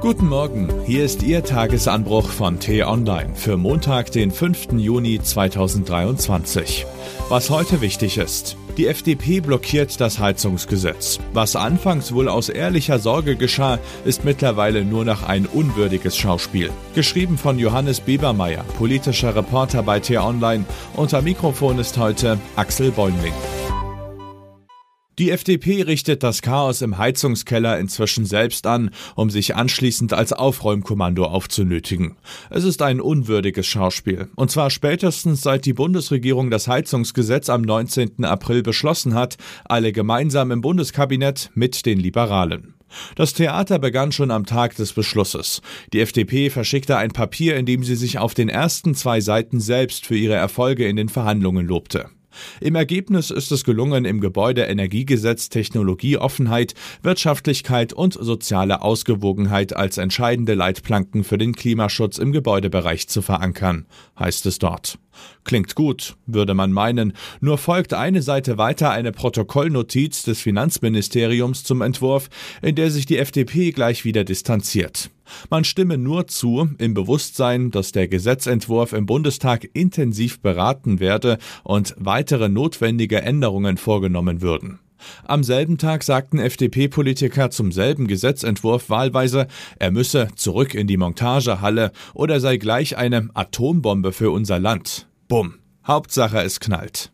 Guten Morgen, hier ist Ihr Tagesanbruch von T-Online für Montag, den 5. Juni 2023. Was heute wichtig ist. Die FDP blockiert das Heizungsgesetz. Was anfangs wohl aus ehrlicher Sorge geschah, ist mittlerweile nur noch ein unwürdiges Schauspiel. Geschrieben von Johannes Biebermeier, politischer Reporter bei T-Online. Unter Mikrofon ist heute Axel Bäumling. Die FDP richtet das Chaos im Heizungskeller inzwischen selbst an, um sich anschließend als Aufräumkommando aufzunötigen. Es ist ein unwürdiges Schauspiel. Und zwar spätestens seit die Bundesregierung das Heizungsgesetz am 19. April beschlossen hat, alle gemeinsam im Bundeskabinett mit den Liberalen. Das Theater begann schon am Tag des Beschlusses. Die FDP verschickte ein Papier, in dem sie sich auf den ersten zwei Seiten selbst für ihre Erfolge in den Verhandlungen lobte. Im Ergebnis ist es gelungen, im Gebäudeenergiegesetz Technologieoffenheit, Wirtschaftlichkeit und soziale Ausgewogenheit als entscheidende Leitplanken für den Klimaschutz im Gebäudebereich zu verankern, heißt es dort. Klingt gut, würde man meinen, nur folgt eine Seite weiter eine Protokollnotiz des Finanzministeriums zum Entwurf, in der sich die FDP gleich wieder distanziert. Man stimme nur zu, im Bewusstsein, dass der Gesetzentwurf im Bundestag intensiv beraten werde und weitere notwendige Änderungen vorgenommen würden. Am selben Tag sagten FDP-Politiker zum selben Gesetzentwurf wahlweise, er müsse zurück in die Montagehalle oder sei gleich eine Atombombe für unser Land. Bumm. Hauptsache es knallt.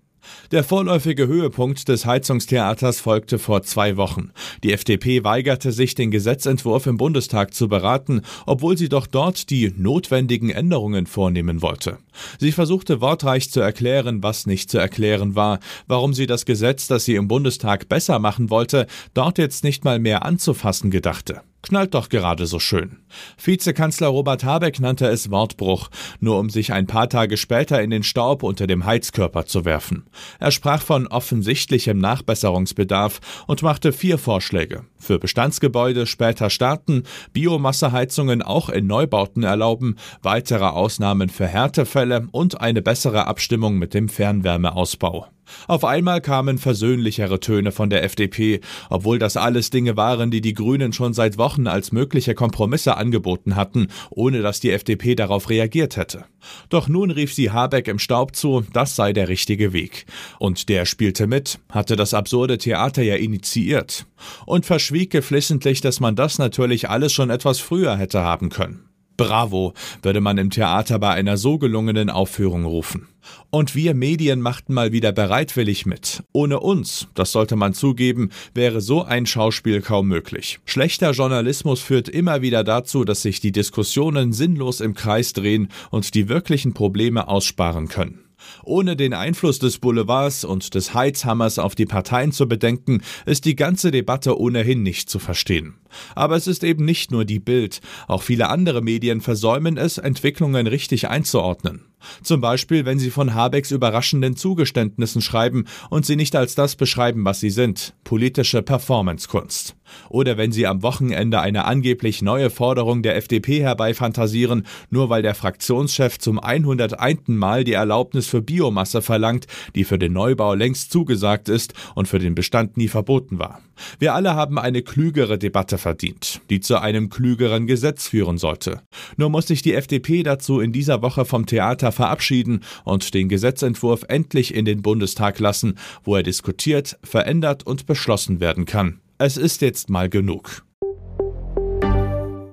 Der vorläufige Höhepunkt des Heizungstheaters folgte vor zwei Wochen. Die FDP weigerte sich, den Gesetzentwurf im Bundestag zu beraten, obwohl sie doch dort die notwendigen Änderungen vornehmen wollte. Sie versuchte wortreich zu erklären, was nicht zu erklären war, warum sie das Gesetz, das sie im Bundestag besser machen wollte, dort jetzt nicht mal mehr anzufassen gedachte. Knallt doch gerade so schön. Vizekanzler Robert Habeck nannte es Wortbruch, nur um sich ein paar Tage später in den Staub unter dem Heizkörper zu werfen. Er sprach von offensichtlichem Nachbesserungsbedarf und machte vier Vorschläge. Für Bestandsgebäude später starten, Biomasseheizungen auch in Neubauten erlauben, weitere Ausnahmen für Härtefälle und eine bessere Abstimmung mit dem Fernwärmeausbau. Auf einmal kamen versöhnlichere Töne von der FDP, obwohl das alles Dinge waren, die die Grünen schon seit Wochen als mögliche Kompromisse angeboten hatten, ohne dass die FDP darauf reagiert hätte. Doch nun rief sie Habeck im Staub zu, das sei der richtige Weg. Und der spielte mit, hatte das absurde Theater ja initiiert. Und verschwieg geflissentlich, dass man das natürlich alles schon etwas früher hätte haben können. Bravo, würde man im Theater bei einer so gelungenen Aufführung rufen. Und wir Medien machten mal wieder bereitwillig mit. Ohne uns, das sollte man zugeben, wäre so ein Schauspiel kaum möglich. Schlechter Journalismus führt immer wieder dazu, dass sich die Diskussionen sinnlos im Kreis drehen und die wirklichen Probleme aussparen können. Ohne den Einfluss des Boulevards und des Heizhammers auf die Parteien zu bedenken, ist die ganze Debatte ohnehin nicht zu verstehen. Aber es ist eben nicht nur die Bild, auch viele andere Medien versäumen es, Entwicklungen richtig einzuordnen. Zum Beispiel, wenn sie von Habecks überraschenden Zugeständnissen schreiben und sie nicht als das beschreiben, was sie sind, politische Performancekunst. Oder wenn sie am Wochenende eine angeblich neue Forderung der FDP herbeifantasieren, nur weil der Fraktionschef zum 101. Mal die Erlaubnis für Biomasse verlangt, die für den Neubau längst zugesagt ist und für den Bestand nie verboten war. Wir alle haben eine klügere Debatte verdient, die zu einem klügeren Gesetz führen sollte. Nur muss sich die FDP dazu in dieser Woche vom Theater verabschieden und den Gesetzentwurf endlich in den Bundestag lassen, wo er diskutiert, verändert und beschlossen werden kann. Es ist jetzt mal genug.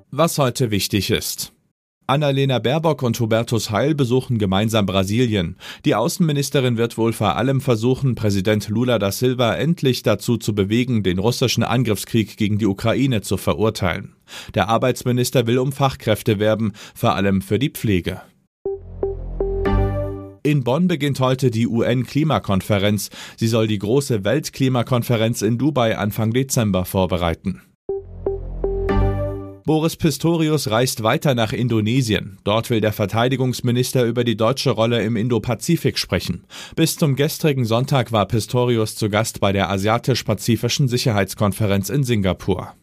Was heute wichtig ist. Annalena Baerbock und Hubertus Heil besuchen gemeinsam Brasilien. Die Außenministerin wird wohl vor allem versuchen, Präsident Lula da Silva endlich dazu zu bewegen, den russischen Angriffskrieg gegen die Ukraine zu verurteilen. Der Arbeitsminister will um Fachkräfte werben, vor allem für die Pflege. In Bonn beginnt heute die UN-Klimakonferenz. Sie soll die große Weltklimakonferenz in Dubai Anfang Dezember vorbereiten. Boris Pistorius reist weiter nach Indonesien. Dort will der Verteidigungsminister über die deutsche Rolle im Indo-Pazifik sprechen. Bis zum gestrigen Sonntag war Pistorius zu Gast bei der Asiatisch-Pazifischen Sicherheitskonferenz in Singapur.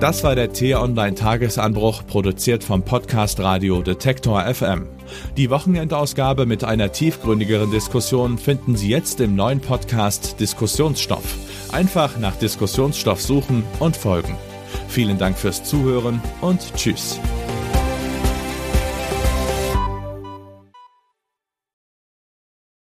Das war der T-Online-Tagesanbruch, produziert vom Podcast Radio Detektor FM. Die Wochenendausgabe mit einer tiefgründigeren Diskussion finden Sie jetzt im neuen Podcast Diskussionsstoff. Einfach nach Diskussionsstoff suchen und folgen. Vielen Dank fürs Zuhören und Tschüss.